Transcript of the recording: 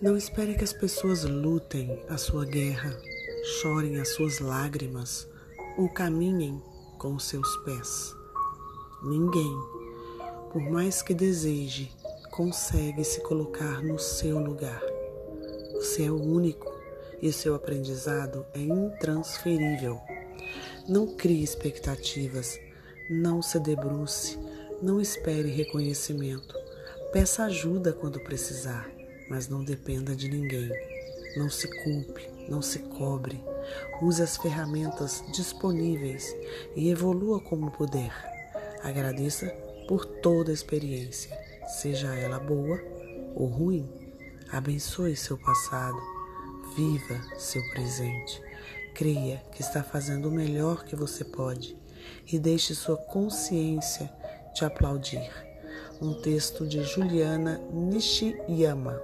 Não espere que as pessoas lutem a sua guerra, chorem as suas lágrimas ou caminhem com os seus pés. Ninguém, por mais que deseje, consegue se colocar no seu lugar. Você é o único e o seu aprendizado é intransferível. Não crie expectativas, não se debruce, não espere reconhecimento. Peça ajuda quando precisar, mas não dependa de ninguém. Não se culpe, não se cobre. Use as ferramentas disponíveis e evolua como puder. Agradeça por toda a experiência, seja ela boa ou ruim. Abençoe seu passado, viva seu presente. Creia que está fazendo o melhor que você pode e deixe sua consciência te aplaudir. Um texto de Juliana Nishiyama.